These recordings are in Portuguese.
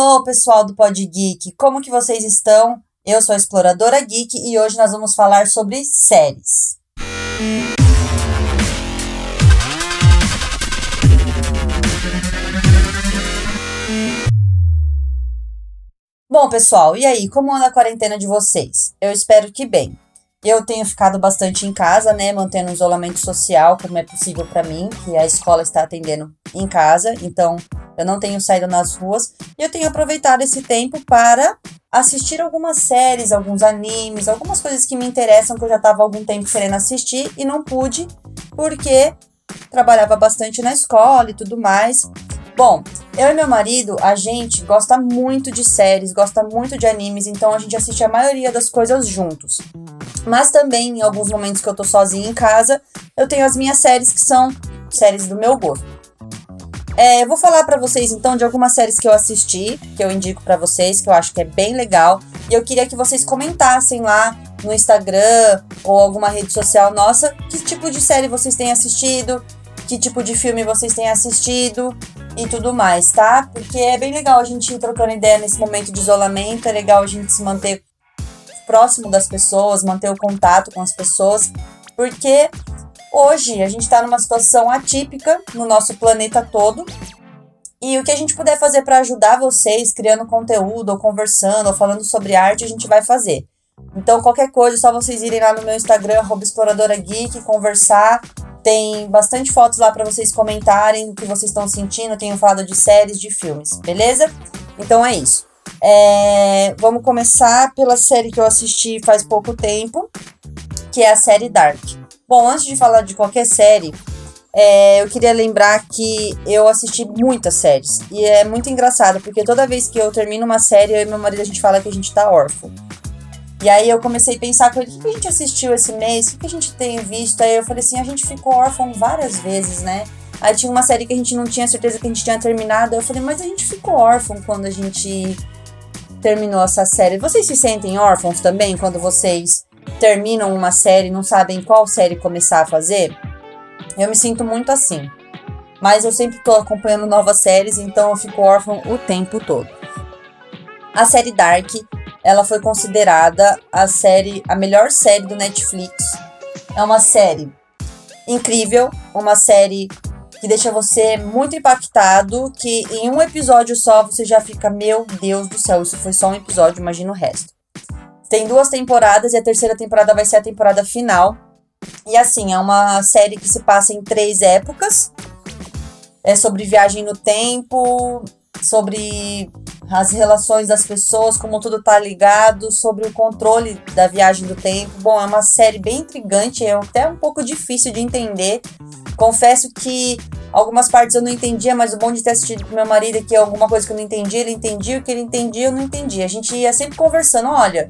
Hello, pessoal do Pod Geek, como que vocês estão? Eu sou a Exploradora Geek e hoje nós vamos falar sobre séries. Bom, pessoal, e aí, como anda a quarentena de vocês? Eu espero que bem. Eu tenho ficado bastante em casa, né, mantendo o isolamento social como é possível para mim, que a escola está atendendo em casa, então eu não tenho saído nas ruas e eu tenho aproveitado esse tempo para assistir algumas séries, alguns animes, algumas coisas que me interessam que eu já estava algum tempo querendo assistir e não pude porque trabalhava bastante na escola e tudo mais. Bom, eu e meu marido, a gente gosta muito de séries, gosta muito de animes, então a gente assiste a maioria das coisas juntos. Mas também, em alguns momentos que eu tô sozinha em casa, eu tenho as minhas séries que são séries do meu gosto. É, vou falar para vocês então de algumas séries que eu assisti, que eu indico para vocês, que eu acho que é bem legal. E eu queria que vocês comentassem lá no Instagram ou alguma rede social nossa que tipo de série vocês têm assistido, que tipo de filme vocês têm assistido e tudo mais, tá? Porque é bem legal a gente ir trocando ideia nesse momento de isolamento, é legal a gente se manter próximo das pessoas, manter o contato com as pessoas, porque hoje a gente está numa situação atípica no nosso planeta todo. E o que a gente puder fazer para ajudar vocês, criando conteúdo, ou conversando, ou falando sobre arte, a gente vai fazer. Então, qualquer coisa, é só vocês irem lá no meu Instagram, Exploradora Geek, conversar tem bastante fotos lá para vocês comentarem o que vocês estão sentindo. Tenho falado de séries, de filmes, beleza? Então é isso. É, vamos começar pela série que eu assisti faz pouco tempo, que é a série Dark. Bom, antes de falar de qualquer série, é, eu queria lembrar que eu assisti muitas séries. E é muito engraçado, porque toda vez que eu termino uma série, eu e meu marido a gente fala que a gente tá órfão. E aí eu comecei a pensar, o que a gente assistiu esse mês? O que a gente tem visto? Aí eu falei assim, a gente ficou órfão várias vezes, né? Aí tinha uma série que a gente não tinha certeza que a gente tinha terminado. Eu falei, mas a gente ficou órfão quando a gente terminou essa série. Vocês se sentem órfãos também quando vocês terminam uma série e não sabem qual série começar a fazer? Eu me sinto muito assim. Mas eu sempre tô acompanhando novas séries, então eu fico órfão o tempo todo. A série Dark ela foi considerada a série, a melhor série do Netflix. É uma série incrível, uma série que deixa você muito impactado, que em um episódio só você já fica, meu Deus do céu, isso foi só um episódio, imagina o resto. Tem duas temporadas e a terceira temporada vai ser a temporada final. E assim, é uma série que se passa em três épocas. É sobre viagem no tempo, sobre as relações das pessoas, como tudo tá ligado, sobre o controle da viagem do tempo. Bom, é uma série bem intrigante, é até um pouco difícil de entender. Confesso que algumas partes eu não entendia, mas o bom de ter assistido com meu marido é que alguma coisa que eu não entendia, ele entendia, o que ele entendia, eu não entendia. A gente ia sempre conversando, olha,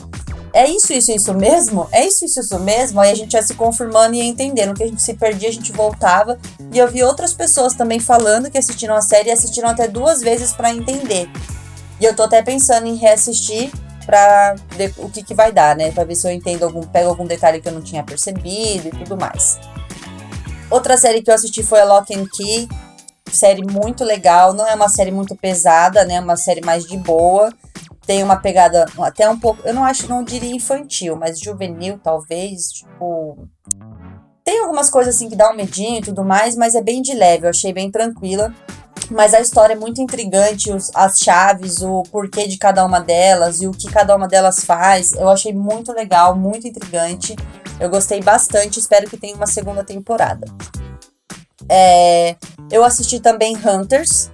é isso, isso, isso mesmo? É isso, isso, isso mesmo? Aí a gente ia se confirmando e entendendo. Que a gente se perdia, a gente voltava. E eu vi outras pessoas também falando que assistiram a série e assistiram até duas vezes para entender. E eu tô até pensando em reassistir pra ver o que, que vai dar, né? Pra ver se eu entendo algum, pego algum detalhe que eu não tinha percebido e tudo mais. Outra série que eu assisti foi a Lock and Key. Série muito legal. Não é uma série muito pesada, né? É uma série mais de boa. Tem uma pegada até um pouco. Eu não acho, não diria infantil, mas juvenil, talvez. Tipo. Tem algumas coisas assim que dá um medinho e tudo mais, mas é bem de leve. Eu achei bem tranquila. Mas a história é muito intrigante, os, as chaves, o porquê de cada uma delas e o que cada uma delas faz. Eu achei muito legal, muito intrigante. Eu gostei bastante, espero que tenha uma segunda temporada. É, eu assisti também Hunters,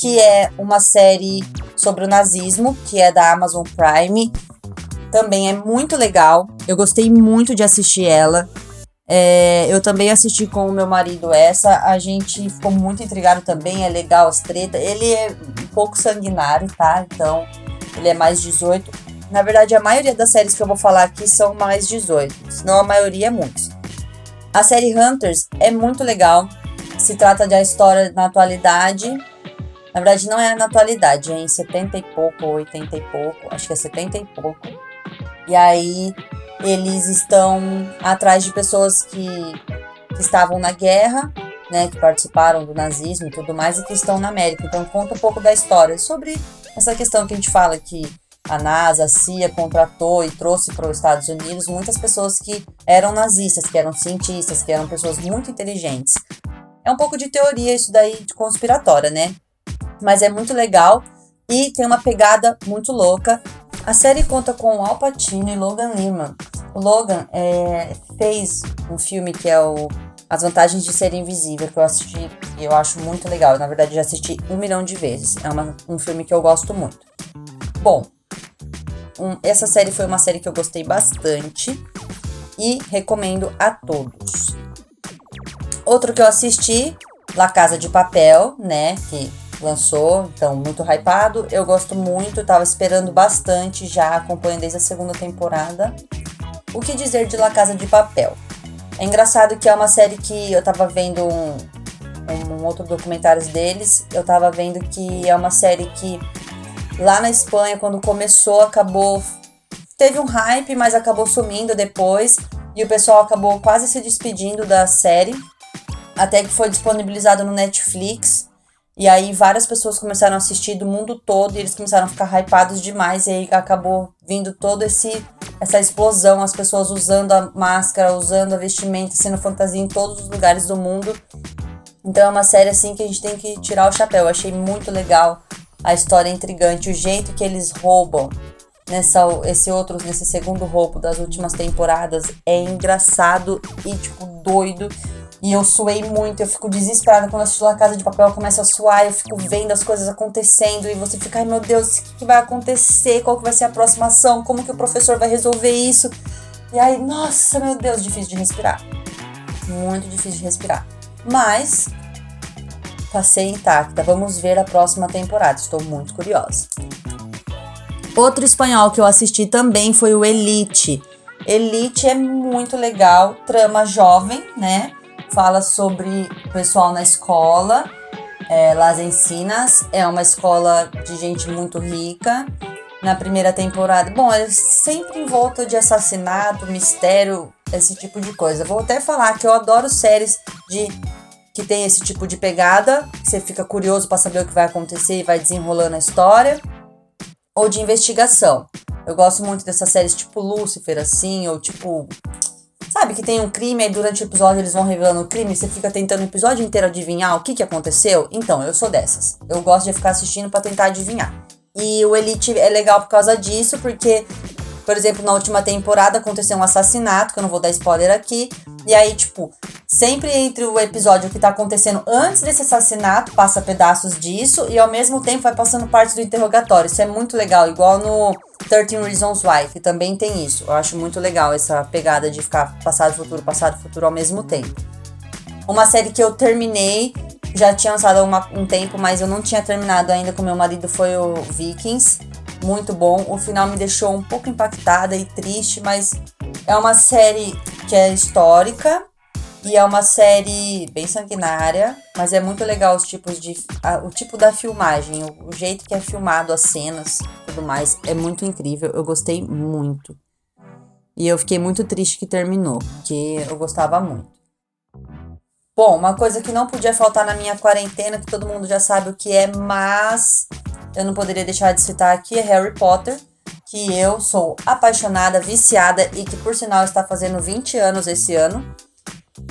que é uma série sobre o nazismo, que é da Amazon Prime. Também é muito legal. Eu gostei muito de assistir ela. É, eu também assisti com o meu marido essa, a gente ficou muito intrigado também, é legal as tretas. Ele é um pouco sanguinário, tá? Então, ele é mais 18. Na verdade, a maioria das séries que eu vou falar aqui são mais 18, senão a maioria é muitos. A série Hunters é muito legal. Se trata de a história na atualidade. Na verdade, não é na atualidade, é em 70 e pouco, 80 e pouco, acho que é 70 e pouco. E aí eles estão atrás de pessoas que, que estavam na guerra, né, que participaram do nazismo e tudo mais, e que estão na América. Então conta um pouco da história sobre essa questão que a gente fala que a NASA, a CIA contratou e trouxe para os Estados Unidos muitas pessoas que eram nazistas, que eram cientistas, que eram pessoas muito inteligentes. É um pouco de teoria isso daí de conspiratória, né? Mas é muito legal e tem uma pegada muito louca. A série conta com Al Pacino e Logan Lerman. O Logan é, fez um filme que é o As Vantagens de Ser Invisível, que eu assisti e eu acho muito legal. Na verdade, já assisti um milhão de vezes. É uma, um filme que eu gosto muito. Bom, um, essa série foi uma série que eu gostei bastante e recomendo a todos. Outro que eu assisti, La Casa de Papel, né? Que lançou, então muito hypado. Eu gosto muito, tava esperando bastante já, acompanho desde a segunda temporada. O que dizer de La Casa de Papel? É engraçado que é uma série que eu tava vendo um, um, um outro documentário deles, eu tava vendo que é uma série que lá na Espanha, quando começou, acabou. Teve um hype, mas acabou sumindo depois. E o pessoal acabou quase se despedindo da série até que foi disponibilizado no Netflix. E aí várias pessoas começaram a assistir do mundo todo e eles começaram a ficar hypados demais e aí acabou vindo todo esse essa explosão, as pessoas usando a máscara, usando a vestimenta, sendo fantasia em todos os lugares do mundo. Então é uma série assim que a gente tem que tirar o chapéu. Eu achei muito legal a história intrigante, o jeito que eles roubam nessa esse outro nesse segundo roubo das últimas temporadas é engraçado e tipo doido e eu suei muito, eu fico desesperada quando assisto La Casa de Papel, começa a suar, eu fico vendo as coisas acontecendo e você fica, ai meu Deus, o que, que vai acontecer? Qual que vai ser a próxima ação? Como que o professor vai resolver isso? E aí, nossa, meu Deus, difícil de respirar. Muito difícil de respirar. Mas passei intacta. Vamos ver a próxima temporada. Estou muito curiosa. Outro espanhol que eu assisti também foi o Elite. Elite é muito legal, trama jovem, né? Fala sobre o pessoal na escola, é, Las Encinas, é uma escola de gente muito rica. Na primeira temporada, bom, é sempre em volta de assassinato, mistério, esse tipo de coisa. Vou até falar que eu adoro séries de que tem esse tipo de pegada, que você fica curioso para saber o que vai acontecer e vai desenrolando a história, ou de investigação. Eu gosto muito dessas séries tipo Lucifer, assim, ou tipo Sabe que tem um crime e durante o episódio eles vão revelando o crime, você fica tentando o episódio inteiro adivinhar o que, que aconteceu? Então, eu sou dessas. Eu gosto de ficar assistindo para tentar adivinhar. E o Elite é legal por causa disso, porque, por exemplo, na última temporada aconteceu um assassinato, que eu não vou dar spoiler aqui. E aí, tipo, sempre entre o episódio que tá acontecendo antes desse assassinato, passa pedaços disso, e ao mesmo tempo vai passando partes do interrogatório. Isso é muito legal, igual no 13 Reasons Why, que também tem isso. Eu acho muito legal essa pegada de ficar passado, futuro, passado, futuro ao mesmo tempo. Uma série que eu terminei, já tinha lançado há um tempo, mas eu não tinha terminado ainda com meu marido, foi o Vikings. Muito bom. O final me deixou um pouco impactada e triste, mas é uma série que é histórica, e é uma série bem sanguinária, mas é muito legal os tipos de. A, o tipo da filmagem, o, o, jeito que é filmado as cenas tudo mais. É muito incrível. Eu gostei muito. E eu fiquei muito triste que terminou, porque eu gostava muito. Bom, uma coisa que não podia faltar na minha quarentena, que todo mundo já sabe o que é, mas eu não poderia deixar de citar aqui, é Harry Potter, que eu sou apaixonada, viciada e que por sinal está fazendo 20 anos esse ano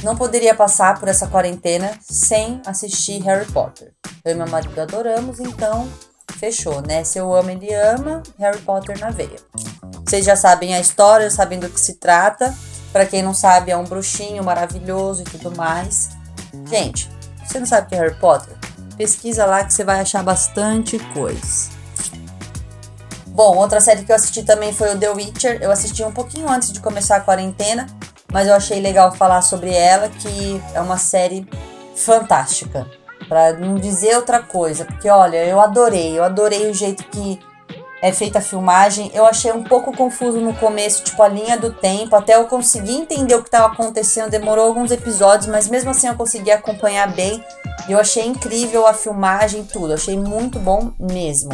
não poderia passar por essa quarentena sem assistir Harry Potter. Eu e meu marido adoramos, então fechou, né? Se eu amo, ele ama, Harry Potter na veia. Vocês já sabem a história, sabem do que se trata. Para quem não sabe, é um bruxinho maravilhoso e tudo mais. Gente, você não sabe o que é Harry Potter? Pesquisa lá que você vai achar bastante coisa. Bom, outra série que eu assisti também foi o The Witcher. Eu assisti um pouquinho antes de começar a quarentena mas eu achei legal falar sobre ela, que é uma série fantástica. Para não dizer outra coisa, porque olha, eu adorei, eu adorei o jeito que é feita a filmagem. Eu achei um pouco confuso no começo, tipo a linha do tempo, até eu conseguir entender o que estava acontecendo. Demorou alguns episódios, mas mesmo assim eu consegui acompanhar bem. Eu achei incrível a filmagem, tudo. achei muito bom mesmo.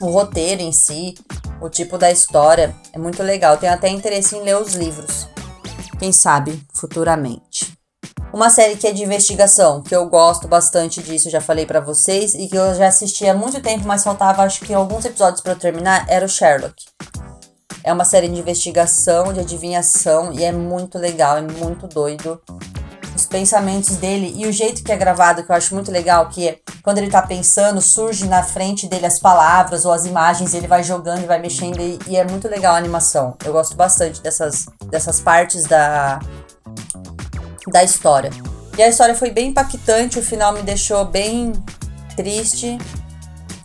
O roteiro em si, o tipo da história é muito legal. Tenho até interesse em ler os livros quem sabe futuramente. Uma série que é de investigação, que eu gosto bastante disso, já falei para vocês, e que eu já assisti há muito tempo, mas faltava acho que alguns episódios para eu terminar, era o Sherlock. É uma série de investigação, de adivinhação, e é muito legal, é muito doido. Os pensamentos dele e o jeito que é gravado, que eu acho muito legal, que é quando ele tá pensando, surge na frente dele as palavras ou as imagens, ele vai jogando e vai mexendo, e, e é muito legal a animação. Eu gosto bastante dessas, dessas partes da, da história. E a história foi bem impactante, o final me deixou bem triste,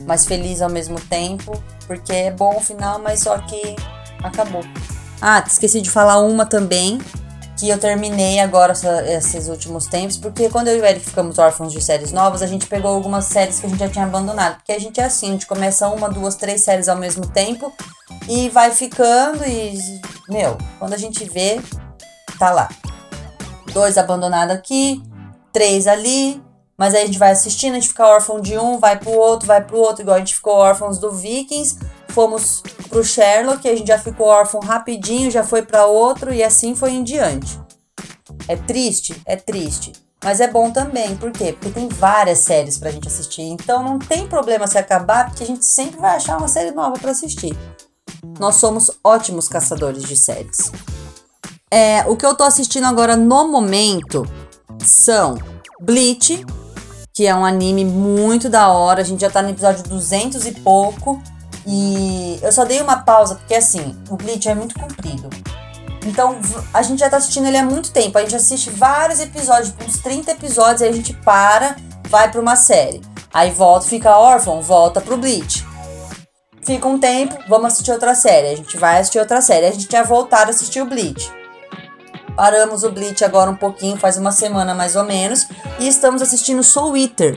mas feliz ao mesmo tempo, porque é bom o final, mas só que acabou. Ah, esqueci de falar uma também, que eu terminei agora esses últimos tempos, porque quando eu e o Eric ficamos órfãos de séries novas, a gente pegou algumas séries que a gente já tinha abandonado. Porque a gente é assim, a gente começa uma, duas, três séries ao mesmo tempo e vai ficando e, meu, quando a gente vê, tá lá dois abandonados aqui, três ali, mas aí a gente vai assistindo, a gente fica órfão de um, vai pro outro, vai pro outro, igual a gente ficou órfãos do Vikings, fomos pro Sherlock, a gente já ficou órfão rapidinho, já foi para outro e assim foi em diante. É triste? É triste. Mas é bom também, por quê? Porque tem várias séries pra gente assistir, então não tem problema se acabar, porque a gente sempre vai achar uma série nova para assistir. Nós somos ótimos caçadores de séries. É, o que eu tô assistindo agora no momento são Bleach, que é um anime muito da hora. A gente já tá no episódio 200 e pouco. E eu só dei uma pausa porque assim, o Bleach é muito comprido. Então, a gente já tá assistindo ele há muito tempo. A gente assiste vários episódios, uns 30 episódios, aí a gente para, vai para uma série. Aí volta, fica órfão, volta pro Bleach. Fica um tempo, vamos assistir outra série. A gente vai assistir outra série. A gente já voltar a assistir o Bleach. Paramos o Bleach agora um pouquinho, faz uma semana mais ou menos, e estamos assistindo Soul Eater,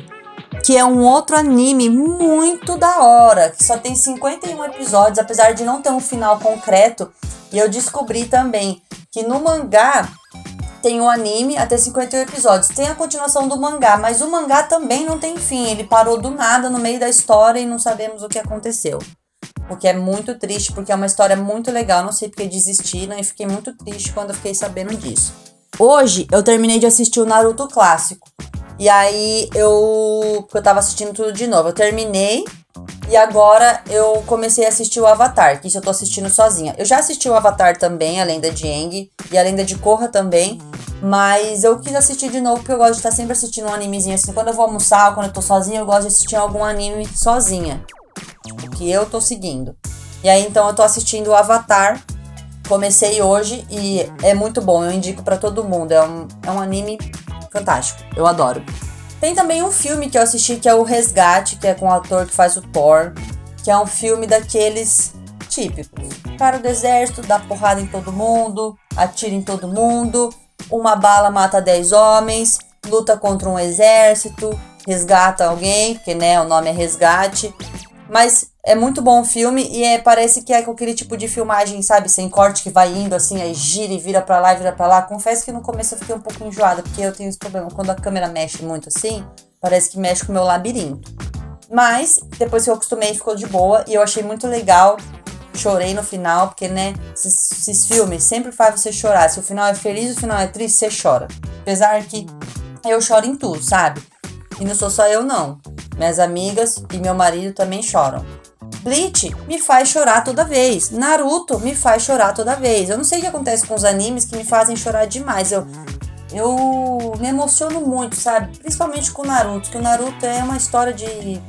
que é um outro anime muito da hora, que só tem 51 episódios, apesar de não ter um final concreto. E eu descobri também que no mangá tem um anime até 51 episódios. Tem a continuação do mangá, mas o mangá também não tem fim. Ele parou do nada no meio da história e não sabemos o que aconteceu. O que é muito triste, porque é uma história muito legal. Não sei porque desistiram e fiquei muito triste quando fiquei sabendo disso. Hoje eu terminei de assistir o Naruto clássico. E aí eu. Porque eu tava assistindo tudo de novo. Eu terminei e agora eu comecei a assistir o Avatar, que isso eu tô assistindo sozinha. Eu já assisti o Avatar também, a Lenda de Aang e a Lenda de Korra também. Mas eu quis assistir de novo porque eu gosto de estar sempre assistindo um animezinho assim. Quando eu vou almoçar, quando eu tô sozinha, eu gosto de assistir algum anime sozinha que eu tô seguindo. E aí então eu tô assistindo o Avatar. Comecei hoje e é muito bom, eu indico para todo mundo. É um, é um anime fantástico, eu adoro. Tem também um filme que eu assisti que é o Resgate, que é com o ator que faz o Thor, que é um filme daqueles típicos. Cara do exército, dá porrada em todo mundo, atira em todo mundo, uma bala mata 10 homens, luta contra um exército, resgata alguém, porque né, o nome é resgate. Mas é muito bom o filme e é, parece que é com aquele tipo de filmagem, sabe? Sem corte que vai indo assim, aí gira e vira pra lá e vira pra lá. Confesso que no começo eu fiquei um pouco enjoada, porque eu tenho esse problema. Quando a câmera mexe muito assim, parece que mexe com o meu labirinto. Mas depois que eu acostumei, ficou de boa e eu achei muito legal. Chorei no final, porque, né, esses, esses filmes sempre fazem você chorar. Se o final é feliz, o final é triste, você chora. Apesar que eu choro em tudo, sabe? E não sou só eu, não. Minhas amigas e meu marido também choram. Bleach me faz chorar toda vez. Naruto me faz chorar toda vez. Eu não sei o que acontece com os animes que me fazem chorar demais. Eu, eu me emociono muito, sabe? Principalmente com o Naruto, que o Naruto é uma história de,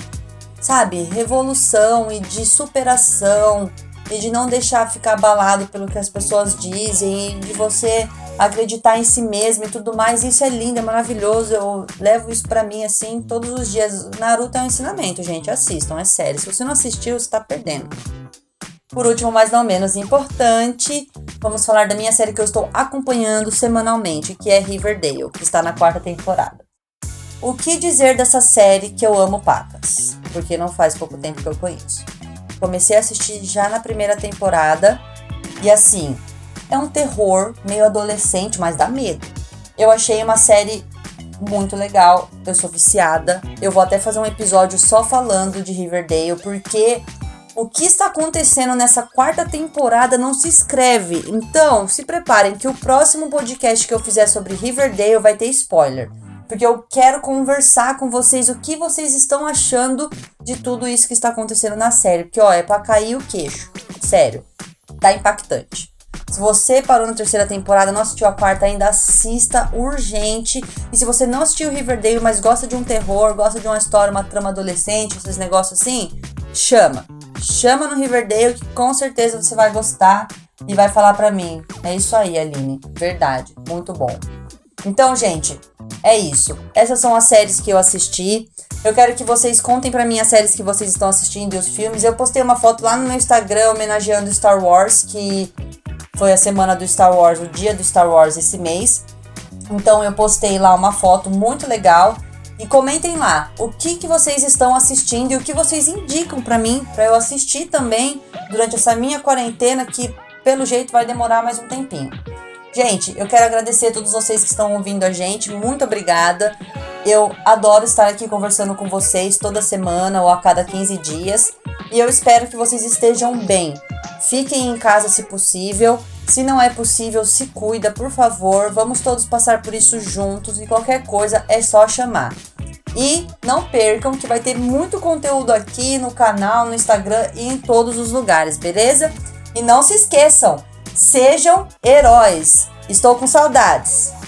sabe, revolução e de superação e de não deixar ficar abalado pelo que as pessoas dizem e de você acreditar em si mesmo e tudo mais. Isso é lindo, é maravilhoso. Eu levo isso para mim assim todos os dias. Naruto é um ensinamento, gente. Assistam, é sério. Se você não assistiu, você tá perdendo. Por último, mas não menos importante, vamos falar da minha série que eu estou acompanhando semanalmente, que é Riverdale, que está na quarta temporada. O que dizer dessa série que eu amo pacas? Porque não faz pouco tempo que eu conheço. Comecei a assistir já na primeira temporada e assim, é um terror meio adolescente, mas dá medo. Eu achei uma série muito legal. Eu sou viciada. Eu vou até fazer um episódio só falando de Riverdale, porque O que está acontecendo nessa quarta temporada não se escreve. Então, se preparem que o próximo podcast que eu fizer sobre Riverdale vai ter spoiler. Porque eu quero conversar com vocês o que vocês estão achando de tudo isso que está acontecendo na série. Porque, ó, é pra cair o queixo. Sério. Tá impactante. Se você parou na terceira temporada, não assistiu a quarta ainda, assista urgente. E se você não assistiu Riverdale, mas gosta de um terror, gosta de uma história, uma trama adolescente, esses negócios assim, chama chama no Riverdale que com certeza você vai gostar e vai falar para mim. É isso aí, Aline. Verdade. Muito bom. Então, gente, é isso. Essas são as séries que eu assisti. Eu quero que vocês contem para mim as séries que vocês estão assistindo e os filmes. Eu postei uma foto lá no meu Instagram homenageando Star Wars, que foi a semana do Star Wars, o dia do Star Wars esse mês. Então eu postei lá uma foto muito legal e comentem lá o que, que vocês estão assistindo e o que vocês indicam para mim, para eu assistir também durante essa minha quarentena que pelo jeito vai demorar mais um tempinho. Gente, eu quero agradecer a todos vocês que estão ouvindo a gente, muito obrigada. Eu adoro estar aqui conversando com vocês toda semana ou a cada 15 dias e eu espero que vocês estejam bem. Fiquem em casa se possível. Se não é possível, se cuida, por favor. Vamos todos passar por isso juntos e qualquer coisa é só chamar. E não percam que vai ter muito conteúdo aqui no canal, no Instagram e em todos os lugares, beleza? E não se esqueçam, sejam heróis. Estou com saudades.